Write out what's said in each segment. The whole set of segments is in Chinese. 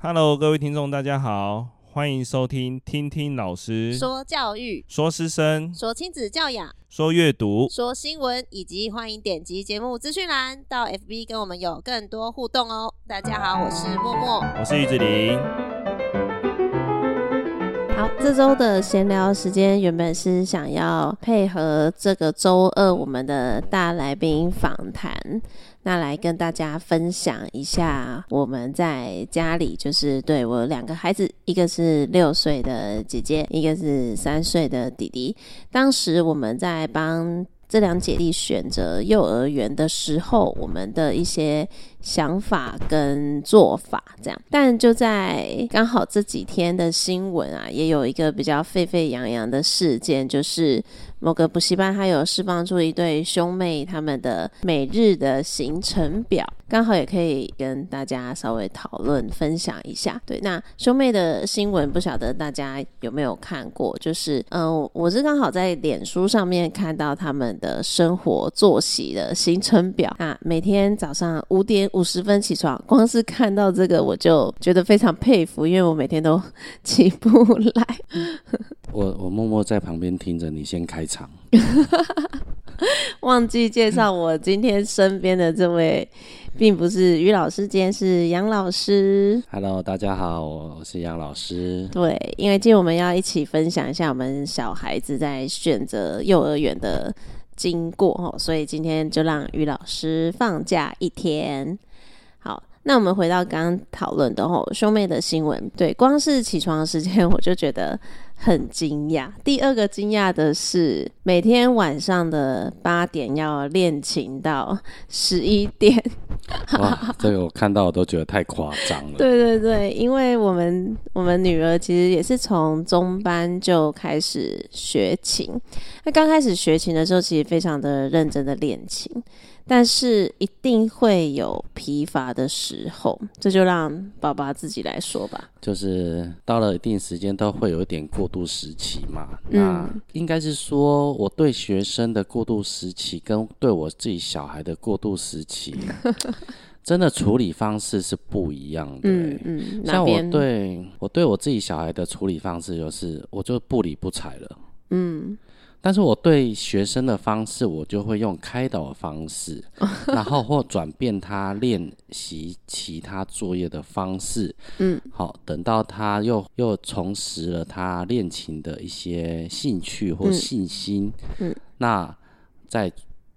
Hello，各位听众，大家好，欢迎收听听听老师说教育、说师生、说亲子教养、说阅读、说新闻，以及欢迎点击节目资讯栏到 FB 跟我们有更多互动哦。大家好，我是默默，我是玉子陵。好，这周的闲聊时间原本是想要配合这个周二我们的大来宾访谈。那来跟大家分享一下，我们在家里就是对我两个孩子，一个是六岁的姐姐，一个是三岁的弟弟。当时我们在帮这两姐弟选择幼儿园的时候，我们的一些想法跟做法这样。但就在刚好这几天的新闻啊，也有一个比较沸沸扬扬的事件，就是。某个补习班，他有释放出一对兄妹他们的每日的行程表，刚好也可以跟大家稍微讨论分享一下。对，那兄妹的新闻不晓得大家有没有看过？就是，嗯、我是刚好在脸书上面看到他们的生活作息的行程表。那每天早上五点五十分起床，光是看到这个我就觉得非常佩服，因为我每天都 起不来。我我默默在旁边听着，你先开场。忘记介绍我今天身边的这位，并不是于老师，今天是杨老师。Hello，大家好，我是杨老师。对，因为今天我们要一起分享一下我们小孩子在选择幼儿园的经过，所以今天就让于老师放假一天。好，那我们回到刚刚讨论的吼兄妹的新闻，对，光是起床的时间我就觉得。很惊讶。第二个惊讶的是，每天晚上的八点要练琴到十一点。哇，这个我看到我都觉得太夸张了。对对对，因为我们我们女儿其实也是从中班就开始学琴。那刚开始学琴的时候，其实非常的认真的练琴。但是一定会有疲乏的时候，这就让爸爸自己来说吧。就是到了一定时间，都会有一点过渡时期嘛。嗯、那应该是说，我对学生的过渡时期，跟对我自己小孩的过渡时期，真的处理方式是不一样的。嗯嗯，像我对我对我自己小孩的处理方式，就是我就不理不睬了。嗯。但是我对学生的方式，我就会用开导的方式，然后或转变他练习其他作业的方式。嗯，好，等到他又又重拾了他练琴的一些兴趣或信心。嗯，那再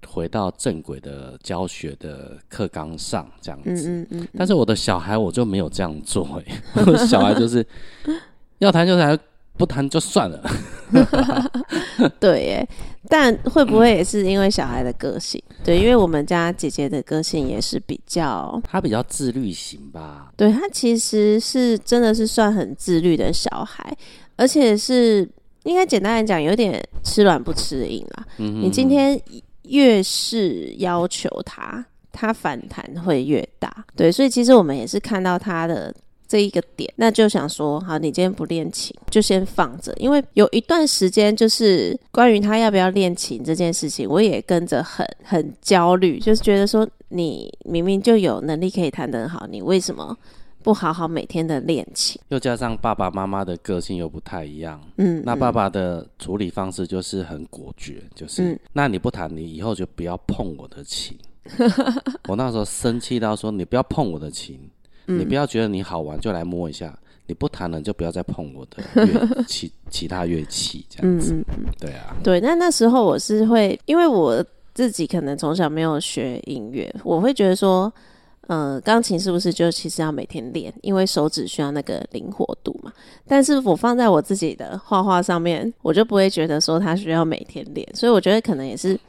回到正轨的教学的课纲上，这样子。嗯嗯嗯。但是我的小孩我就没有这样做，哎，我的小孩就是 要弹就弹。不谈就算了，对耶，但会不会也是因为小孩的个性？对，因为我们家姐姐的个性也是比较，她比较自律型吧？对，她其实是真的是算很自律的小孩，而且是应该简单来讲，有点吃软不吃硬啦。嗯哼，你今天越是要求他，他反弹会越大。对，所以其实我们也是看到他的。这一个点，那就想说，好，你今天不练琴，就先放着，因为有一段时间就是关于他要不要练琴这件事情，我也跟着很很焦虑，就是觉得说，你明明就有能力可以弹得很好，你为什么不好好每天的练琴？又加上爸爸妈妈的个性又不太一样，嗯，那爸爸的处理方式就是很果决，就是，嗯，那你不弹，你以后就不要碰我的琴。我那时候生气到说，你不要碰我的琴。你不要觉得你好玩就来摸一下，你不弹了就不要再碰我的乐 器，其他乐器这样子。对啊，对。那那时候我是会，因为我自己可能从小没有学音乐，我会觉得说，呃，钢琴是不是就其实要每天练，因为手指需要那个灵活度嘛。但是我放在我自己的画画上面，我就不会觉得说它需要每天练，所以我觉得可能也是。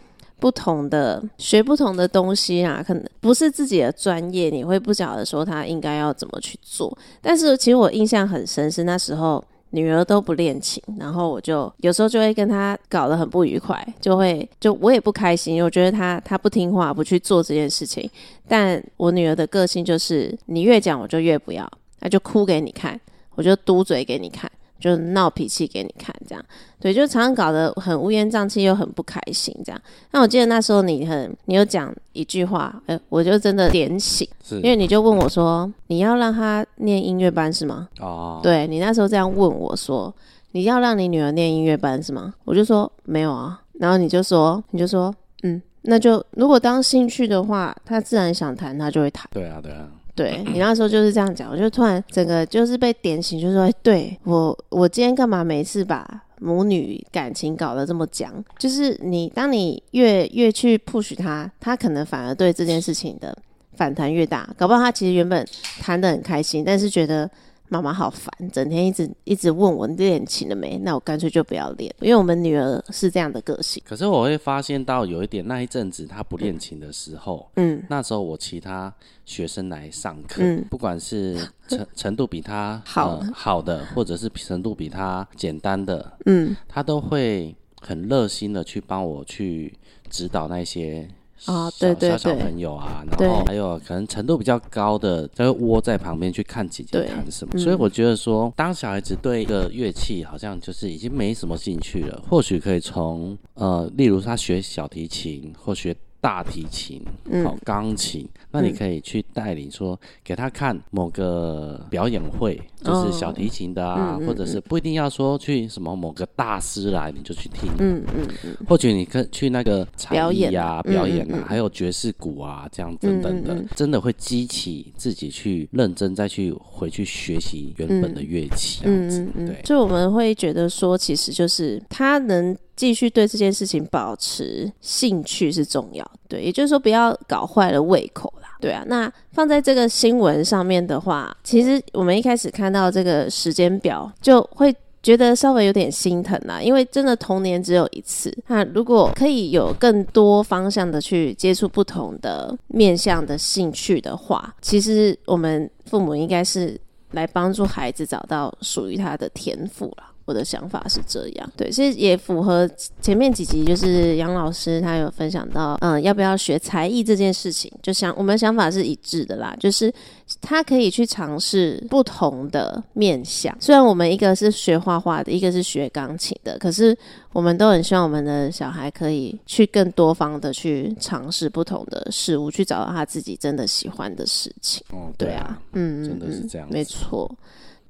不同的学不同的东西啊，可能不是自己的专业，你会不晓得说他应该要怎么去做。但是其实我印象很深，是那时候女儿都不练琴，然后我就有时候就会跟她搞得很不愉快，就会就我也不开心，我觉得她她不听话，不去做这件事情。但我女儿的个性就是，你越讲我就越不要，那就哭给你看，我就嘟嘴给你看。就闹脾气给你看，这样，对，就常常搞得很乌烟瘴气，又很不开心，这样。那我记得那时候你很，你有讲一句话，哎、欸，我就真的点醒，因为你就问我说，你要让他念音乐班是吗？哦，对，你那时候这样问我说，你要让你女儿念音乐班是吗？我就说没有啊，然后你就说，你就说，嗯，那就如果当兴趣的话，他自然想弹，他就会弹。对啊，对啊。对，你那时候就是这样讲，我就突然整个就是被点醒，就是说，欸、对我，我今天干嘛每次把母女感情搞得这么僵？就是你，当你越越去 push 他，他可能反而对这件事情的反弹越大。搞不好他其实原本谈得很开心，但是觉得。妈妈好烦，整天一直一直问我练琴了没？那我干脆就不要练，因为我们女儿是这样的个性。可是我会发现到有一点，那一阵子她不练琴的时候，嗯，那时候我其他学生来上课，嗯，不管是程 程度比她好、呃、好的，或者是程度比她简单的，嗯，她都会很热心的去帮我去指导那些。啊、哦，对对对，小小朋友啊，然后还有可能程度比较高的，就会窝在旁边去看姐姐弹什么。所以我觉得说，当小孩子对一个乐器好像就是已经没什么兴趣了，或许可以从呃，例如他学小提琴或学。大提琴，好，钢琴，那你可以去带领说，给他看某个表演会，就是小提琴的啊，或者是不一定要说去什么某个大师来你就去听，嗯嗯嗯，或许你可以去那个表演啊。表演啊，还有爵士鼓啊这样等等的，真的会激起自己去认真再去回去学习原本的乐器，这样子，对，所以我们会觉得说，其实就是他能。继续对这件事情保持兴趣是重要，对，也就是说不要搞坏了胃口啦，对啊。那放在这个新闻上面的话，其实我们一开始看到这个时间表，就会觉得稍微有点心疼啦，因为真的童年只有一次。那如果可以有更多方向的去接触不同的面向的兴趣的话，其实我们父母应该是来帮助孩子找到属于他的天赋啦。我的想法是这样，对，其实也符合前面几集，就是杨老师他有分享到，嗯，要不要学才艺这件事情，就想我们想法是一致的啦，就是他可以去尝试不同的面向。虽然我们一个是学画画的，一个是学钢琴的，可是我们都很希望我们的小孩可以去更多方的去尝试不同的事物，去找到他自己真的喜欢的事情。哦，对啊，对啊，嗯，真的是这样，没错。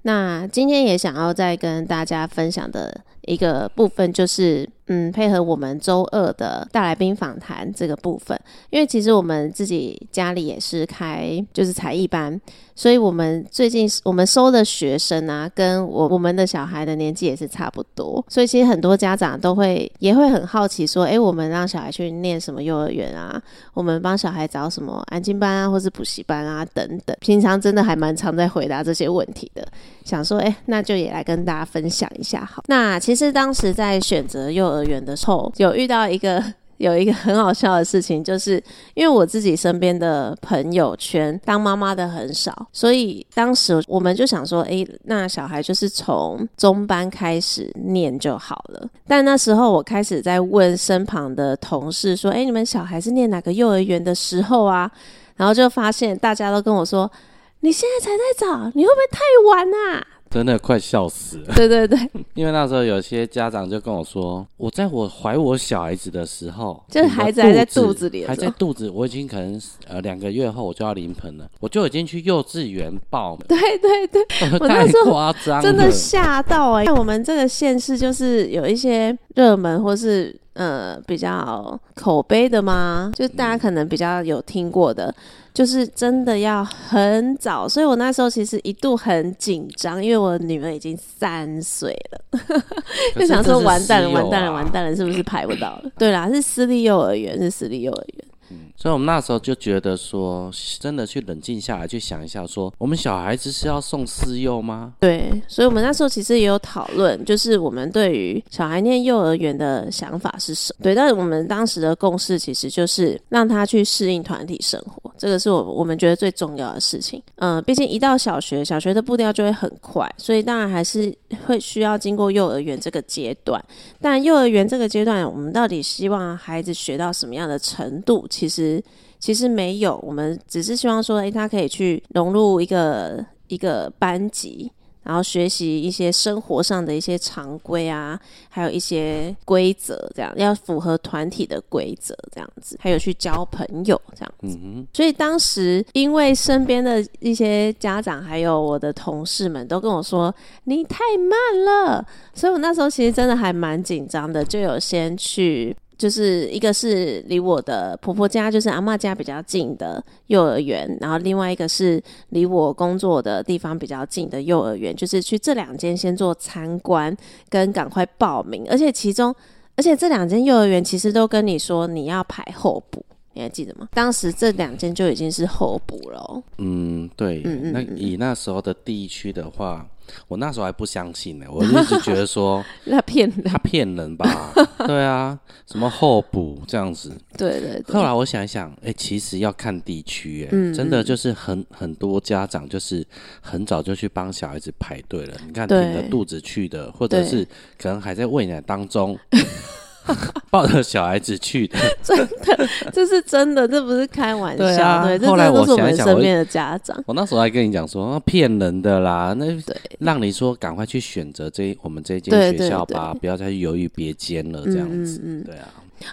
那今天也想要再跟大家分享的一个部分，就是嗯，配合我们周二的大来宾访谈这个部分，因为其实我们自己家里也是开就是才艺班，所以我们最近我们收的学生啊，跟我我们的小孩的年纪也是差不多，所以其实很多家长都会也会很好奇说，哎，我们让小孩去念什么幼儿园啊？我们帮小孩找什么安静班啊，或是补习班啊等等。平常真的还蛮常在回答这些问题的，想说，哎，那就也来跟大家分享一下好。那其实当时在选择幼儿园的时候，有遇到一个 有一个很好笑的事情，就是因为我自己身边的朋友圈当妈妈的很少，所以当时我们就想说，诶，那小孩就是从中班开始念就好了。但那时候我开始在问身旁的同事说，诶，你们小孩是念哪个幼儿园的时候啊？然后就发现大家都跟我说，你现在才在找，你会不会太晚啊？真的快笑死了。对对对，因为那时候有些家长就跟我说，我在我怀我小孩子的时候，就是孩子还在肚子里，还在肚子，我已经可能呃两个月后我就要临盆了，我就已经去幼稚园报了。对对对，我太夸张了，真的吓到哎、欸！我们这个县市就是有一些热门或是。呃，比较口碑的吗？就大家可能比较有听过的，就是真的要很早，所以我那时候其实一度很紧张，因为我女儿已经三岁了，就想说完蛋了，完蛋了，完蛋了，是不是排不到了？对啦，是私立幼儿园，是私立幼儿园。所以，我们那时候就觉得说，真的去冷静下来，去想一下，说，我们小孩子是要送私幼吗？对，所以，我们那时候其实也有讨论，就是我们对于小孩念幼儿园的想法是什么？对，但是我们当时的共识其实就是让他去适应团体生活，这个是我我们觉得最重要的事情。嗯、呃，毕竟一到小学，小学的步调就会很快，所以当然还是会需要经过幼儿园这个阶段。但幼儿园这个阶段，我们到底希望孩子学到什么样的程度？其实。其实没有，我们只是希望说，诶，他可以去融入一个一个班级，然后学习一些生活上的一些常规啊，还有一些规则，这样要符合团体的规则，这样子，还有去交朋友这样子。嗯、所以当时因为身边的一些家长还有我的同事们都跟我说你太慢了，所以我那时候其实真的还蛮紧张的，就有先去。就是一个是离我的婆婆家，就是阿嬷家比较近的幼儿园，然后另外一个是离我工作的地方比较近的幼儿园，就是去这两间先做参观跟赶快报名，而且其中，而且这两间幼儿园其实都跟你说你要排候补。你还记得吗？当时这两间就已经是候补了。嗯，对。嗯嗯嗯，那以那时候的地区的话，我那时候还不相信呢，我一直觉得说 他骗人，他骗人吧？对啊，什么候补这样子？对对对。后来我想一想，哎、欸，其实要看地区，哎、嗯嗯，真的就是很很多家长就是很早就去帮小孩子排队了。你看，挺着肚子去的，或者是可能还在喂奶当中。抱着小孩子去的，真的，这是真的，这不是开玩笑。对啊，对，后来我想一想，身边的家长，我那时候还跟你讲说，骗人的啦，那让你说赶快去选择这我们这间学校吧，不要再去犹豫别间了，这样子，嗯嗯嗯，对啊。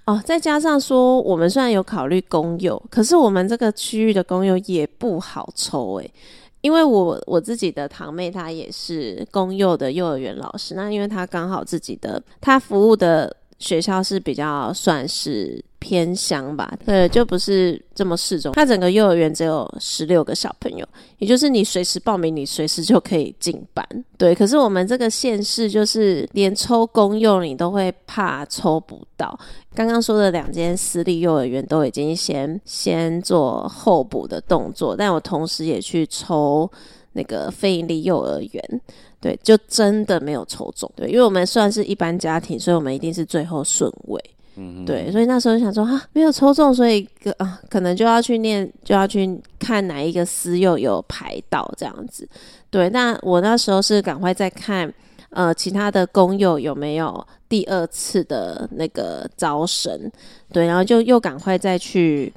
哦，再加上说，我们虽然有考虑公幼，可是我们这个区域的公幼也不好抽诶、欸，因为我我自己的堂妹她也是公幼的幼儿园老师，那因为她刚好自己的她服务的。学校是比较算是偏乡吧，对，就不是这么市中。它整个幼儿园只有十六个小朋友，也就是你随时报名，你随时就可以进班。对，可是我们这个县市就是连抽公幼你都会怕抽不到。刚刚说的两间私立幼儿园都已经先先做候补的动作，但我同时也去抽那个非营利幼儿园。对，就真的没有抽中。对，因为我们算是一般家庭，所以我们一定是最后顺位。嗯，对，所以那时候就想说啊，没有抽中，所以啊，可能就要去念，就要去看哪一个私幼有排到这样子。对，那我那时候是赶快再看，呃，其他的公幼有没有第二次的那个招生。对，然后就又赶快再去。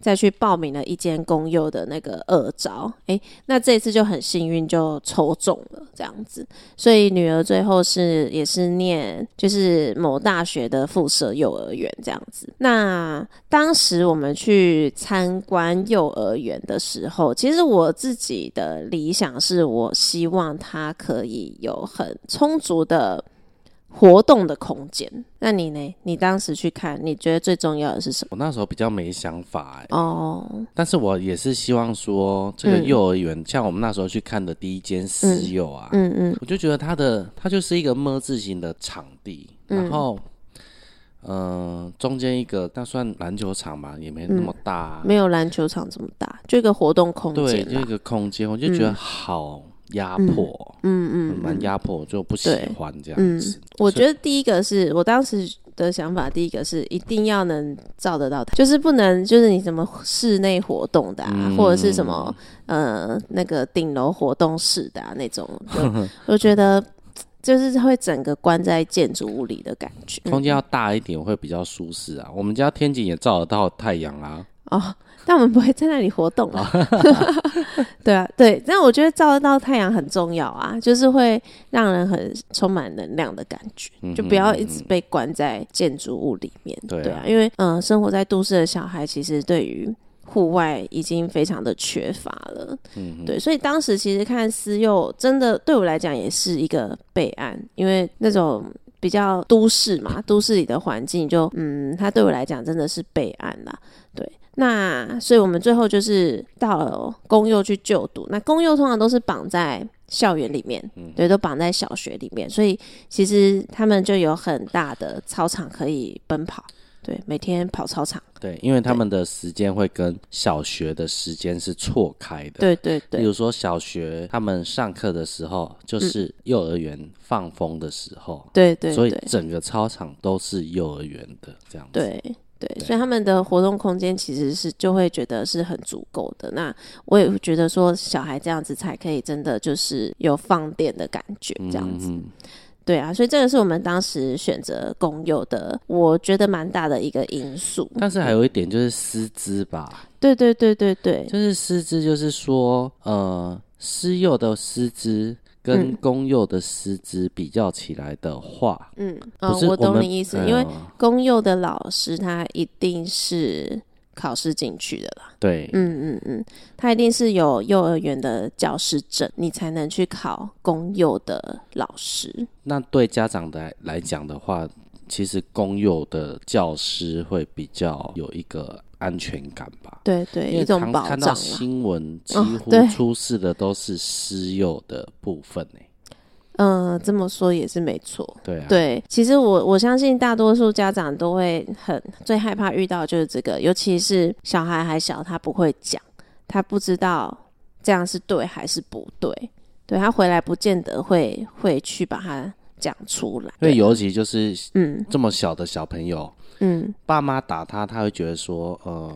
再去报名了一间公幼的那个二招，诶，那这一次就很幸运就抽中了这样子，所以女儿最后是也是念就是某大学的附设幼儿园这样子。那当时我们去参观幼儿园的时候，其实我自己的理想是我希望她可以有很充足的。活动的空间，那你呢？你当时去看，你觉得最重要的是什么？我那时候比较没想法哎、欸。哦。但是我也是希望说，这个幼儿园、嗯，像我们那时候去看的第一间私幼啊，嗯嗯，我就觉得它的它就是一个么字形的场地，嗯、然后，嗯、呃，中间一个那算篮球场吧，也没那么大、啊嗯，没有篮球场这么大，就一个活动空间，对，就一个空间，我就觉得好。嗯压迫，嗯嗯，蛮、嗯、压迫，就不喜欢这样子。嗯、我觉得第一个是我当时的想法，第一个是一定要能照得到台，就是不能就是你什么室内活动的啊，嗯、或者是什么呃那个顶楼活动室的啊那种，我觉得就是会整个关在建筑物里的感觉。空间要大一点会比较舒适啊。我们家天井也照得到太阳啊。哦。但我们不会在那里活动啊，对啊，对。但我觉得照得到太阳很重要啊，就是会让人很充满能量的感觉，就不要一直被关在建筑物里面。对啊，因为嗯、呃，生活在都市的小孩其实对于户外已经非常的缺乏了。嗯，对。所以当时其实看私幼，真的对我来讲也是一个备案，因为那种比较都市嘛，都市里的环境就嗯，它对我来讲真的是备案啦。对。那所以，我们最后就是到了公幼去就读。那公幼通常都是绑在校园里面，嗯，对，都绑在小学里面，所以其实他们就有很大的操场可以奔跑，对，每天跑操场。对，因为他们的时间会跟小学的时间是错开的。对对对。比如说小学他们上课的时候，就是幼儿园放风的时候。对对。所以整个操场都是幼儿园的这样子。对。对，所以他们的活动空间其实是就会觉得是很足够的。那我也会觉得说，小孩这样子才可以真的就是有放电的感觉，这样子。嗯、对啊，所以这个是我们当时选择公幼的，我觉得蛮大的一个因素。但是还有一点就是师资吧。对对对对对，就是师资，就是说呃，私幼的师资。跟公幼的师资比较起来的话，嗯，哦，我懂你意思，因为公幼的老师他一定是考试进去的啦。对，嗯嗯嗯，他一定是有幼儿园的教师证，你才能去考公幼的老师。那对家长的来讲的话，其实公幼的教师会比较有一个。安全感吧，对对，一种保障。看到新闻，几乎出事的都是私有的部分呢。嗯、呃，这么说也是没错。对啊，对，其实我我相信大多数家长都会很最害怕遇到就是这个，尤其是小孩还小，他不会讲，他不知道这样是对还是不对，对，他回来不见得会会去把它讲出来。因为尤其就是嗯这么小的小朋友。嗯，爸妈打他，他会觉得说，呃，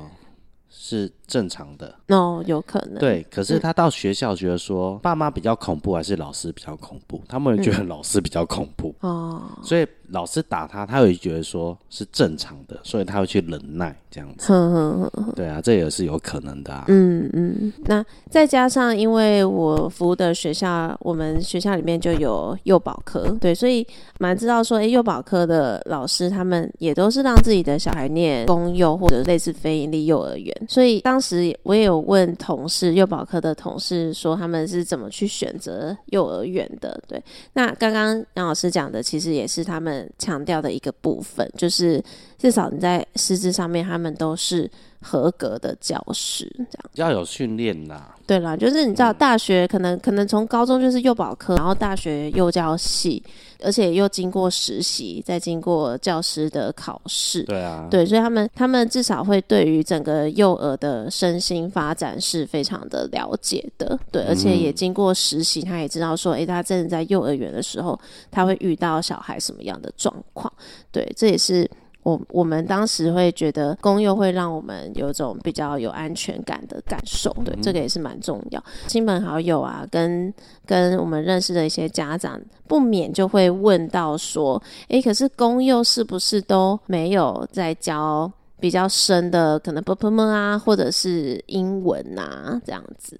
是正常的。哦，有可能。对，可是他到学校觉得说，嗯、爸妈比较恐怖还是老师比较恐怖？他们会觉得老师比较恐怖。哦、嗯，所以老师打他，他会觉得说是正常的，所以他会去忍耐这样子。呵呵呵对啊，这也是有可能的啊。嗯嗯，那再加上因为我服务的学校，我们学校里面就有幼保科，对，所以蛮知道说，哎、欸，幼保科的老师他们也都是让自己的小孩念公幼或者类似非营利幼儿园，所以当时我也有问同事，幼保科的同事说他们是怎么去选择幼儿园的。对，那刚刚杨老师讲的，其实也是他们强调的一个部分，就是至少你在师资上面，他们都是。合格的教师，这样要有训练啦。对啦，就是你知道，大学可能、嗯、可能从高中就是幼保科，然后大学幼教系，而且又经过实习，再经过教师的考试。对啊，对，所以他们他们至少会对于整个幼儿的身心发展是非常的了解的。对，而且也经过实习，他也知道说，诶、欸，他真的在幼儿园的时候，他会遇到小孩什么样的状况。对，这也是。我我们当时会觉得公幼会让我们有种比较有安全感的感受，对，这个也是蛮重要。亲朋好友啊，跟跟我们认识的一些家长，不免就会问到说，诶，可是公幼是不是都没有在教？比较深的，可能 b p 啊，或者是英文啊，这样子。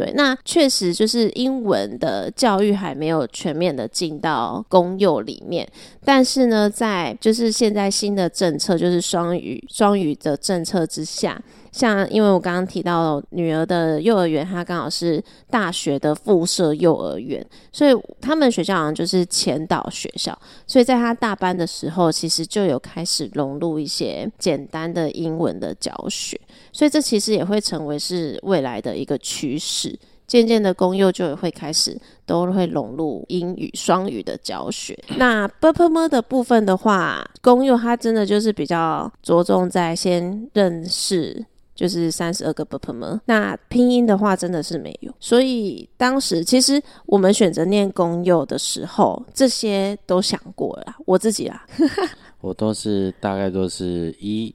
对，那确实就是英文的教育还没有全面的进到公幼里面，但是呢，在就是现在新的政策，就是双语双语的政策之下，像因为我刚刚提到女儿的幼儿园，她刚好是大学的附设幼儿园，所以他们学校好像就是前导学校，所以在她大班的时候，其实就有开始融入一些简单的英文的教学，所以这其实也会成为是未来的一个趋势。渐渐的，公幼就也会开始都会融入英语双语的教学。那 b u r p m 的部分的话，公幼它真的就是比较着重在先认识就是三十二个 b p m 那拼音的话真的是没有。所以当时其实我们选择念公幼的时候，这些都想过啦，我自己啊，我都是大概都是一。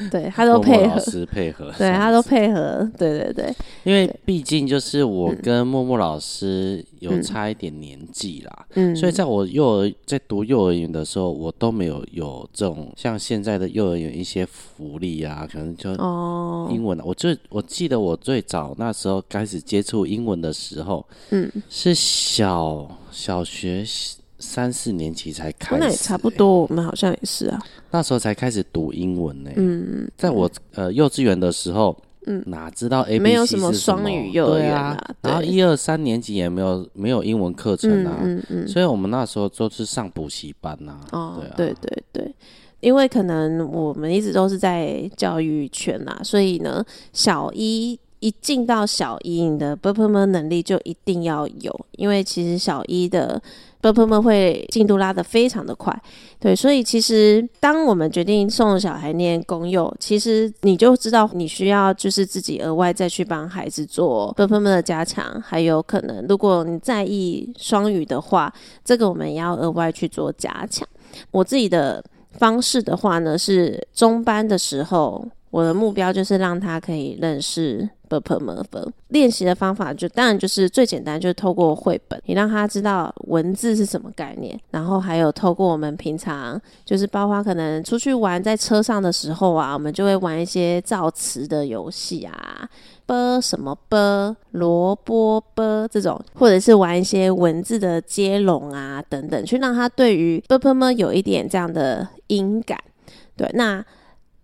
对他都配合，老师配合，对他都配合，对对对。因为毕竟就是我跟默默老师有差一点年纪啦，嗯，所以在我幼儿在读幼儿园的时候，我都没有有这种像现在的幼儿园一些福利啊，可能就哦。英文啊，我最我记得我最早那时候开始接触英文的时候，嗯，是小小学。三四年级才开始，那也差不多。我们好像也是啊，那时候才开始读英文呢。嗯，在我呃幼稚园的时候，嗯，哪知道 A B 什么？没有什么双语幼儿园啊。然后一二三年级也没有没有英文课程啊。嗯嗯。所以我们那时候都是上补习班呐。哦，对对对，因为可能我们一直都是在教育圈呐，所以呢，小一一进到小一，你的 purple 能力就一定要有。因为其实小一的 purple 会进度拉得非常的快，对。所以其实当我们决定送小孩念公幼，其实你就知道你需要就是自己额外再去帮孩子做 purple 的加强。还有可能如果你在意双语的话，这个我们也要额外去做加强。我自己的方式的话呢，是中班的时候，我的目标就是让他可以认识。啵啵，练习的方法就当然就是最简单，就是透过绘本，你让他知道文字是什么概念。然后还有透过我们平常就是包括可能出去玩，在车上的时候啊，我们就会玩一些造词的游戏啊，啵什么啵，萝卜啵这种，或者是玩一些文字的接龙啊等等，去让他对于啵啵么有一点这样的音感。对，那。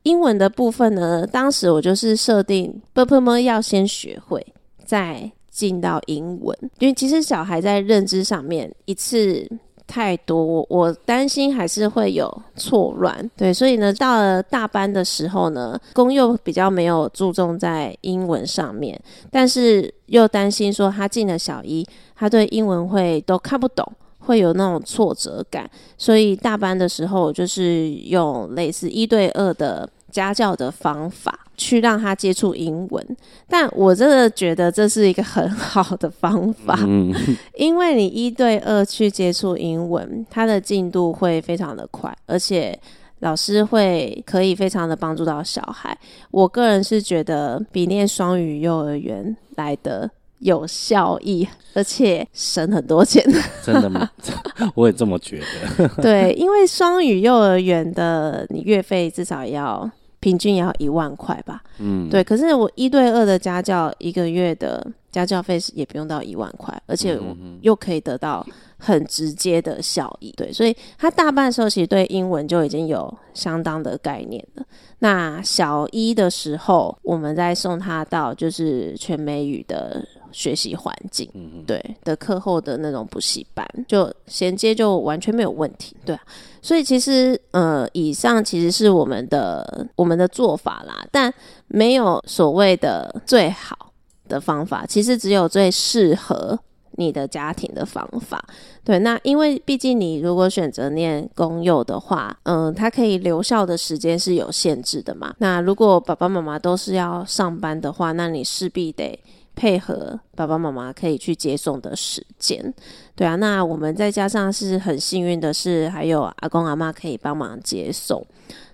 英文的部分呢当时我就是设定不不么要先学会再进到英文。因为其实小孩在认知上面一次太多我我担心还是会有错乱。对所以呢到了大班的时候呢公幼比较没有注重在英文上面但是又担心说他进了小一他对英文会都看不懂会有那种挫折感所以大班的时候就是用类似一对二的家教的方法。去让他接触英文，但我真的觉得这是一个很好的方法，嗯、因为你一对二去接触英文，他的进度会非常的快，而且老师会可以非常的帮助到小孩。我个人是觉得比念双语幼儿园来的有效益，而且省很多钱。真的吗？我也这么觉得。对，因为双语幼儿园的你月费至少要。平均也要一万块吧，嗯，对。可是我一对二的家教，一个月的家教费也不用到一万块，而且又可以得到很直接的效益，对。所以他大半时候其实对英文就已经有相当的概念了。那小一的时候，我们再送他到就是全美语的学习环境，对的课后的那种补习班，就衔接就完全没有问题，对啊。所以其实，呃，以上其实是我们的我们的做法啦，但没有所谓的最好的方法，其实只有最适合你的家庭的方法。对，那因为毕竟你如果选择念公幼的话，嗯、呃，它可以留校的时间是有限制的嘛。那如果爸爸妈妈都是要上班的话，那你势必得。配合爸爸妈妈可以去接送的时间，对啊，那我们再加上是很幸运的是，还有阿公阿妈可以帮忙接送，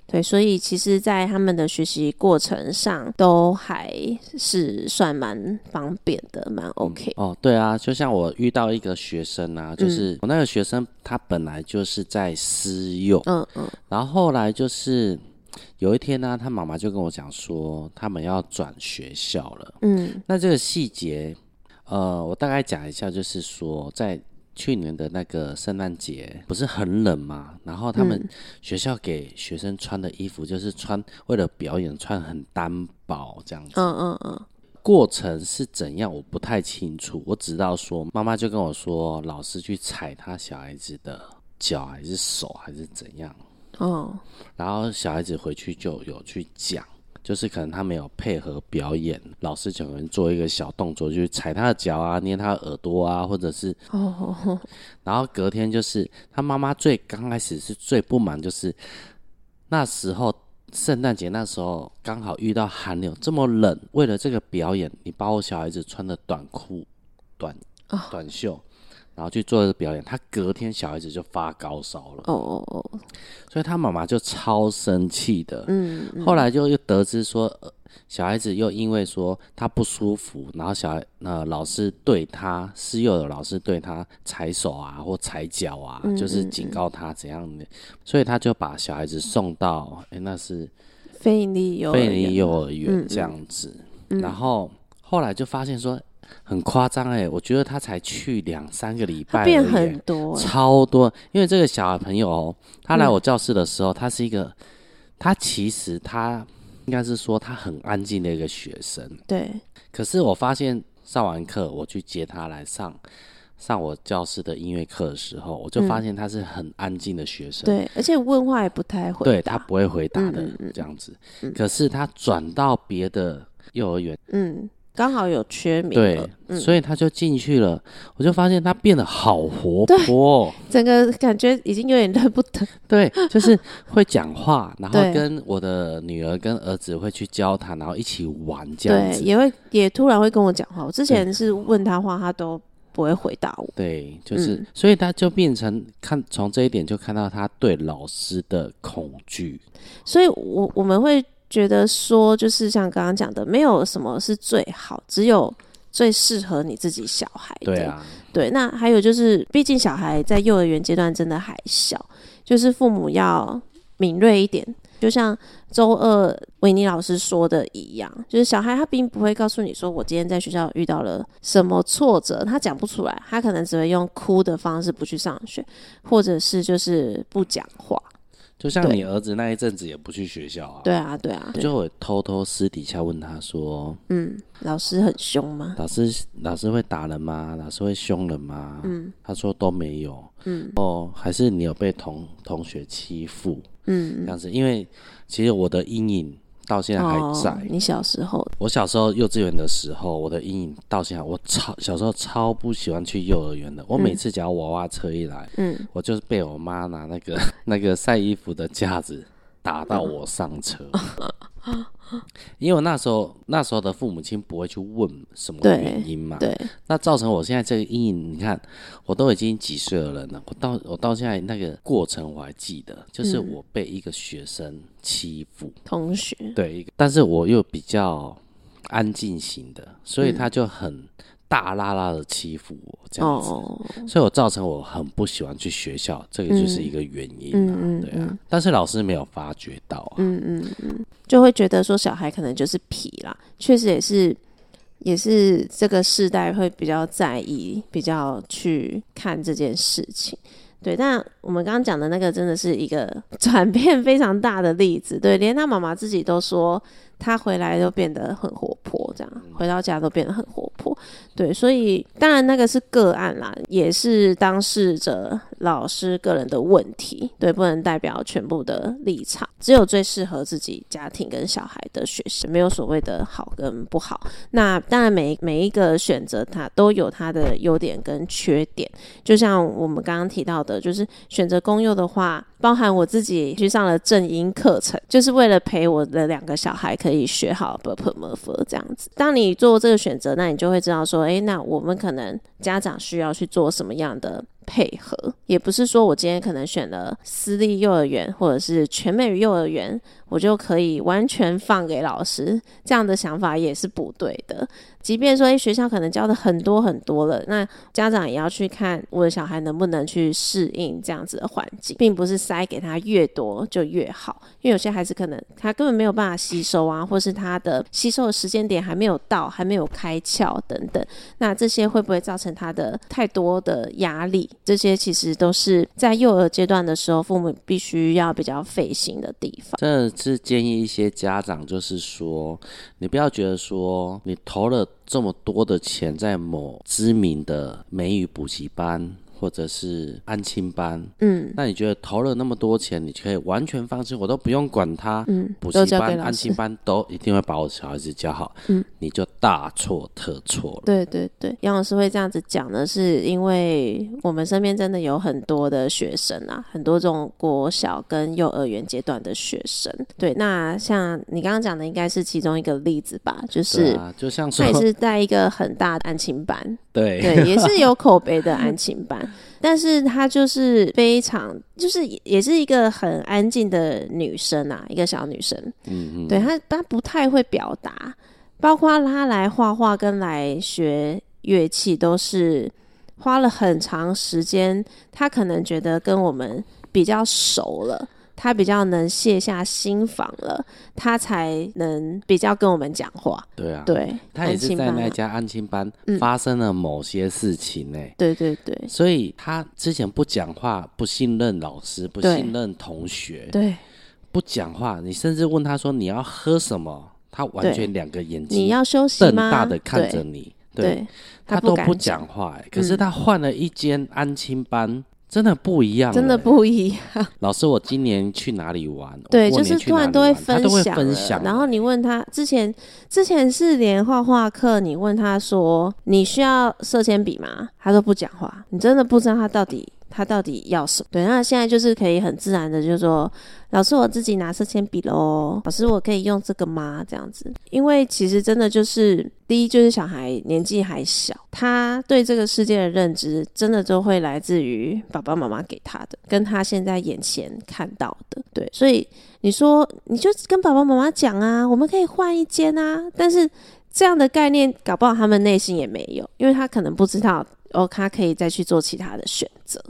对，所以其实，在他们的学习过程上，都还是算蛮方便的，蛮 OK。哦，对啊，就像我遇到一个学生啊，就是我那个学生，他本来就是在私幼，嗯嗯，然后后来就是。有一天呢、啊，他妈妈就跟我讲说，他们要转学校了。嗯，那这个细节，呃，我大概讲一下，就是说，在去年的那个圣诞节，不是很冷嘛，然后他们学校给学生穿的衣服，就是穿为了表演穿很单薄这样子。嗯嗯嗯。过程是怎样，我不太清楚。我只知道说，妈妈就跟我说，老师去踩他小孩子的脚，还是手，还是怎样。哦，然后小孩子回去就有去讲，就是可能他没有配合表演，老师就可能做一个小动作，就是踩他的脚啊，捏他的耳朵啊，或者是哦，然后隔天就是他妈妈最刚开始是最不满，就是那时候圣诞节那时候刚好遇到寒流这么冷，为了这个表演，你把我小孩子穿的短裤、短短袖。然后去做这个表演，他隔天小孩子就发高烧了。哦哦哦，所以他妈妈就超生气的。嗯，嗯，后来就又得知说，呃，小孩子又因为说他不舒服，然后小孩呃老师对他，私幼的老师对他踩手啊或踩脚啊，就是警告他怎样的，所以他就把小孩子送到，哎，那是非营利幼，非营利幼儿园这样子。然后后来就发现说。很夸张哎，我觉得他才去两三个礼拜，变很多，超多。因为这个小朋友哦，他来我教室的时候，嗯、他是一个，他其实他应该是说他很安静的一个学生。对。可是我发现上完课，我去接他来上上我教室的音乐课的时候，我就发现他是很安静的学生。嗯、对，而且问话也不太会。对，他不会回答的这样子。嗯嗯、可是他转到别的幼儿园，嗯。刚好有缺名，对，嗯、所以他就进去了。我就发现他变得好活泼，整个感觉已经有点认不得。对，就是会讲话，然后跟我的女儿跟儿子会去交谈，然后一起玩这样子。对，也会也突然会跟我讲话。我之前是问他话，他都不会回答我。对，就是，嗯、所以他就变成看从这一点就看到他对老师的恐惧。所以我我们会。觉得说，就是像刚刚讲的，没有什么是最好，只有最适合你自己小孩的。对啊，对。那还有就是，毕竟小孩在幼儿园阶段真的还小，就是父母要敏锐一点。就像周二维尼老师说的一样，就是小孩他并不会告诉你说，我今天在学校遇到了什么挫折，他讲不出来，他可能只会用哭的方式不去上学，或者是就是不讲话。就像你儿子那一阵子也不去学校啊？对啊，对啊。就会偷偷私底下问他说：“嗯，老师很凶吗？老师老师会打人吗？老师会凶人吗？”嗯，他说都没有。嗯，哦，还是你有被同同学欺负？嗯，这样子，因为其实我的阴影到现在还在。哦，你小时候，我小时候幼稚园的时候，我的阴影到现在，我超小时候超不喜欢去幼儿园的。我每次只要娃娃车一来，嗯，我就是被我妈拿那个 那个晒衣服的架子打到我上车。嗯 因为我那时候那时候的父母亲不会去问什么原因嘛，对，对，那造成我现在这个阴影。你看，我都已经几岁的人了，我到我到现在那个过程我还记得，就是我被一个学生欺负，同学，对，但是我又比较安静型的，所以他就很。嗯大拉拉的欺负我这样子，oh. 所以我造成我很不喜欢去学校，这个就是一个原因啊，嗯、对啊。但是老师没有发觉到啊，嗯嗯嗯，就会觉得说小孩可能就是皮啦，确实也是，也是这个世代会比较在意，比较去看这件事情。对，但我们刚刚讲的那个真的是一个转变非常大的例子，对，连他妈妈自己都说。他回来都变得很活泼，这样回到家都变得很活泼，对，所以当然那个是个案啦，也是当事者老师个人的问题，对，不能代表全部的立场，只有最适合自己家庭跟小孩的学习，没有所谓的好跟不好。那当然每每一个选择它都有它的优点跟缺点，就像我们刚刚提到的，就是选择公幼的话。包含我自己去上了正音课程就是为了陪我的两个小孩可以学好 berber 这样子。当你做这个选择那你就会知道说诶那我们可能家长需要去做什么样的配合。也不是说我今天可能选了私立幼儿园或者是全美幼儿园，我就可以完全放给老师。这样的想法也是不对的。即便说，诶，学校可能教的很多很多了，那家长也要去看我的小孩能不能去适应这样子的环境，并不是塞给他越多就越好，因为有些孩子可能他根本没有办法吸收啊，或是他的吸收的时间点还没有到，还没有开窍等等，那这些会不会造成他的太多的压力？这些其实都是在幼儿阶段的时候，父母必须要比较费心的地方。这是建议一些家长，就是说，你不要觉得说你投了。这么多的钱在某知名的美语补习班。或者是安亲班，嗯，那你觉得投了那么多钱，你可以完全放心，我都不用管他，嗯，补习班、安亲班都一定会把我小孩子教好，嗯，你就大错特错了。对对对，杨老师会这样子讲呢，是因为我们身边真的有很多的学生啊，很多这种国小跟幼儿园阶段的学生。对，那像你刚刚讲的，应该是其中一个例子吧？就是，啊、就像说他也是在一个很大的安亲班，对对，也是有口碑的安亲班。但是她就是非常，就是也是一个很安静的女生啊，一个小女生。嗯嗯，对她，她不太会表达，包括她来画画跟来学乐器，都是花了很长时间。她可能觉得跟我们比较熟了。他比较能卸下心防了，他才能比较跟我们讲话。对啊，对，他也是在那家安亲班发生了某些事情呢、欸。对对对，所以他之前不讲话，不信任老师，不信任同学，对，不讲话。你甚至问他说你要喝什么，他完全两个眼睛，你要休息吗？瞪大的看着你，对，对他，他都不讲话、欸。可是他换了一间安亲班。真的不一样、欸，真的不一样。老师，我今年去哪里玩？对，就是突然都会分享，分享。然后你问他，之前之前是连画画课，你问他说你需要色铅笔吗？他都不讲话。你真的不知道他到底他到底要什么？对，那现在就是可以很自然的就说，老师我自己拿色铅笔喽，老师我可以用这个吗？这样子，因为其实真的就是第一就是小孩年纪还小，他对这个世界的认知真的都会来自于爸爸妈妈给他的，跟他现在眼前看到的。对，所以你说你就跟爸爸妈妈讲啊，我们可以换一间啊，但是这样的概念搞不好他们内心也没有，因为他可能不知道哦，他可以再去做其他的选择。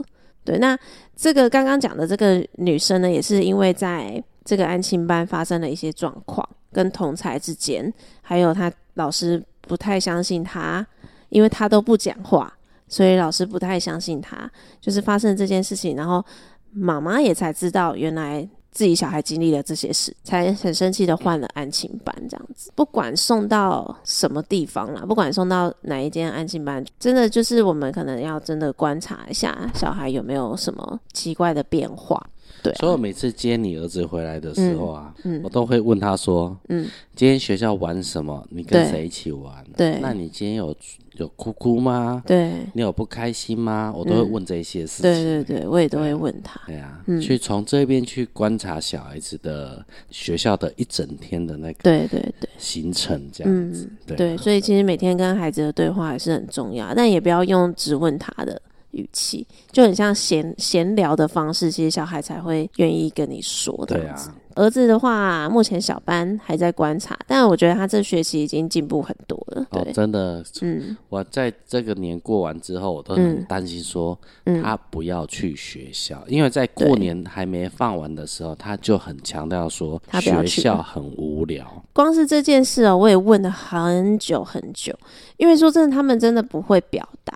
对，那这个刚刚讲的这个女生呢，也是因为在这个安亲班发生了一些状况，跟同才之间，还有她老师不太相信她，因为她都不讲话，所以老师不太相信她，就是发生这件事情，然后妈妈也才知道原来。自己小孩经历了这些事，才很生气的换了安亲班，这样子。不管送到什么地方啦，不管送到哪一间安亲班，真的就是我们可能要真的观察一下小孩有没有什么奇怪的变化。对啊，所以我每次接你儿子回来的时候啊，嗯，嗯，我都会问他说，嗯，今天学校玩什么？你跟谁一起玩？对，那你今天有有哭哭吗？对，你有不开心吗？我都会问这些事情。对对对，我也都会问他。对啊，嗯，去从这边去观察小孩子的学校的一整天的那个对对对行程这样子。对对，所以其实每天跟孩子的对话还是很重要，但也不要用只问他的。语气就很像闲闲聊的方式，其实小孩才会愿意跟你说的。对啊，儿子的话，目前小班还在观察，但我觉得他这学期已经进步很多了。对，哦、真的，嗯，我在这个年过完之后，我都很担心说他不要去学校，嗯、因为在过年还没放完的时候，他就很强调说学校很无聊。光是这件事哦，我也问了很久很久，因为说真的，他们真的不会表达。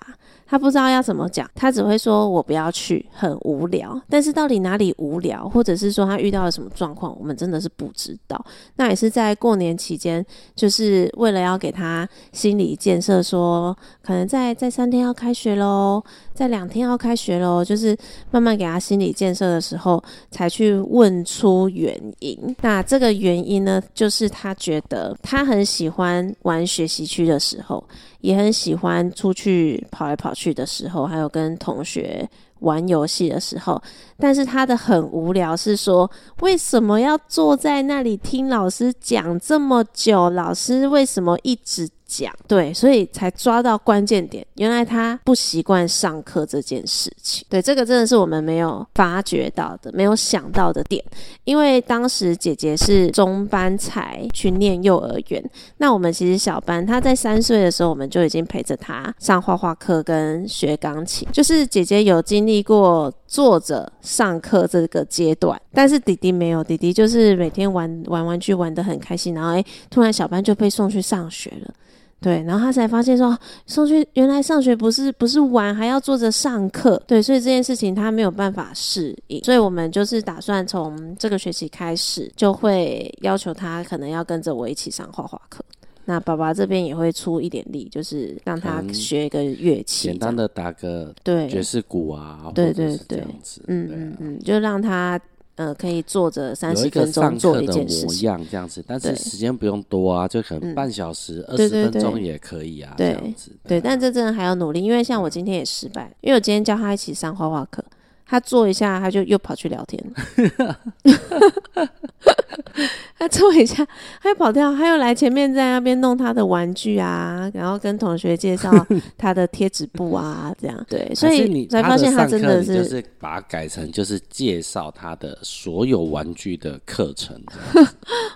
他不知道要怎么讲，他只会说“我不要去”，很无聊。但是到底哪里无聊，或者是说他遇到了什么状况，我们真的是不知道。那也是在过年期间，就是为了要给他心理建设，说可能在在三天要开学喽，在两天要开学喽，就是慢慢给他心理建设的时候，才去问出原因。那这个原因呢，就是他觉得他很喜欢玩学习区的时候。也很喜欢出去跑来跑去的时候，还有跟同学玩游戏的时候，但是他的很无聊，是说为什么要坐在那里听老师讲这么久？老师为什么一直讲？对，所以才抓到关键点。原来他不习惯上课这件事情。对，这个真的是我们没有发觉到的，没有想到的点。因为当时姐姐是中班才去念幼儿园，那我们其实小班，他在三岁的时候，我们就已经陪着他上画画课跟学钢琴。就是姐姐有经历过坐着上课这个阶段，但是弟弟没有，弟弟就是每天玩玩玩具玩得很开心，然后诶，突然小班就被送去上学了。对，然后他才发现说，送去原来上学不是不是玩，还要坐着上课。对，所以这件事情他没有办法适应，所以我们就是打算从这个学期开始，就会要求他可能要跟着我一起上画画课。那爸爸这边也会出一点力，就是让他学一个乐器，简单的打个对爵士鼓啊，对对对，这样子嗯嗯嗯，就让他。呃，可以坐着三十分钟做一件事情，样这样子，但是时间不用多啊，就可能半小时、二十分钟也可以啊，这样子。对，但这真的还要努力，因为像我今天也失败，因为我今天教他一起上画画课，他坐一下他就又跑去聊天。他坐一下，他又跑掉，他又来前面在那边弄他的玩具啊，然后跟同学介绍他的贴纸布啊，这样对，所以你才发现他真的是就是把它改成就是介绍他的所有玩具的课程。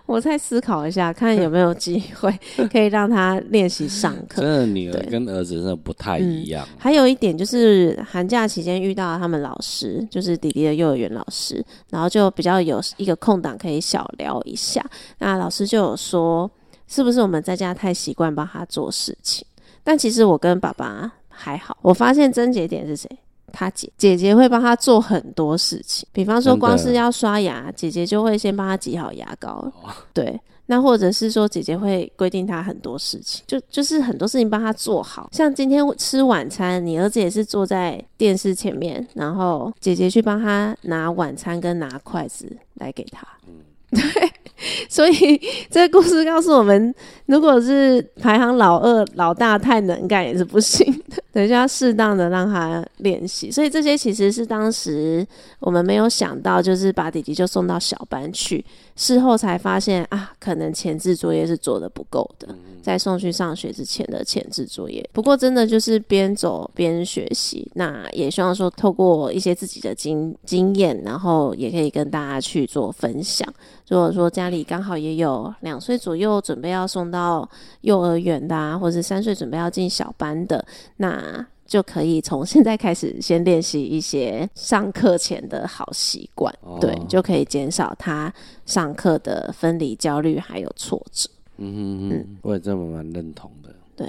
我再思考一下，看有没有机会可以让他练习上课。真的，女儿跟儿子真的不太一样。嗯，还有一点就是寒假期间遇到他们老师，就是弟弟的幼儿园老师，然后就比较有一个空档可以小聊一下。那老师就有说，是不是我们在家太习惯帮他做事情？但其实我跟爸爸还好。我发现症结点是谁？他姐姐姐会帮他做很多事情，比方说光是要刷牙，姐姐就会先帮他挤好牙膏。对，那或者是说姐姐会规定他很多事情，就就是很多事情帮他做好。像今天吃晚餐，你儿子也是坐在电视前面，然后姐姐去帮他拿晚餐跟拿筷子来给他。对，所以这个故事告诉我们，如果是排行老二、老大太能干也是不行的等一下适当的让他练习。所以这些其实是当时我们没有想到，就是把弟弟就送到小班去，事后才发现啊，可能前置作业是做的不够的，在送去上学之前的前置作业。不过真的就是边走边学习，那也希望说透过一些自己的经经验，然后也可以跟大家去做分享。如果说家里刚好也有两岁左右准备要送到幼儿园的啊，或者是三岁准备要进小班的，那就可以从现在开始先练习一些上课前的好习惯，哦、对，就可以减少他上课的分离焦虑还有挫折。嗯哼哼嗯，我也这么蛮认同的。对，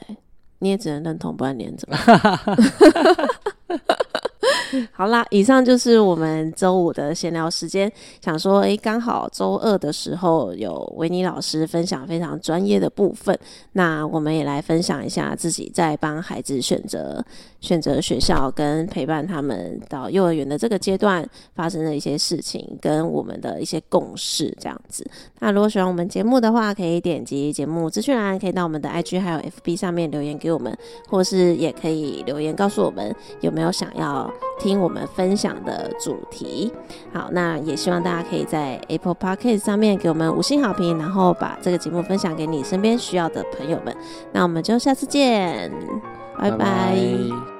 你也只能认同，不然连怎么？好啦，以上就是我们周五的闲聊时间。想说，诶、刚好周二的时候有维尼老师分享非常专业的部分，那我们也来分享一下自己在帮孩子选择选择学校跟陪伴他们到幼儿园的这个阶段发生的一些事情，跟我们的一些共识这样子。那如果喜欢我们节目的话，可以点击节目资讯栏，可以到我们的 IG 还有 FB 上面留言给我们，或是也可以留言告诉我们有没有想要听我们分享的主题。好，那也希望大家可以在 Apple Podcast 上面给我们五星好评，然后把这个节目分享给你身边需要的朋友们。那我们就下次见，拜拜。拜拜。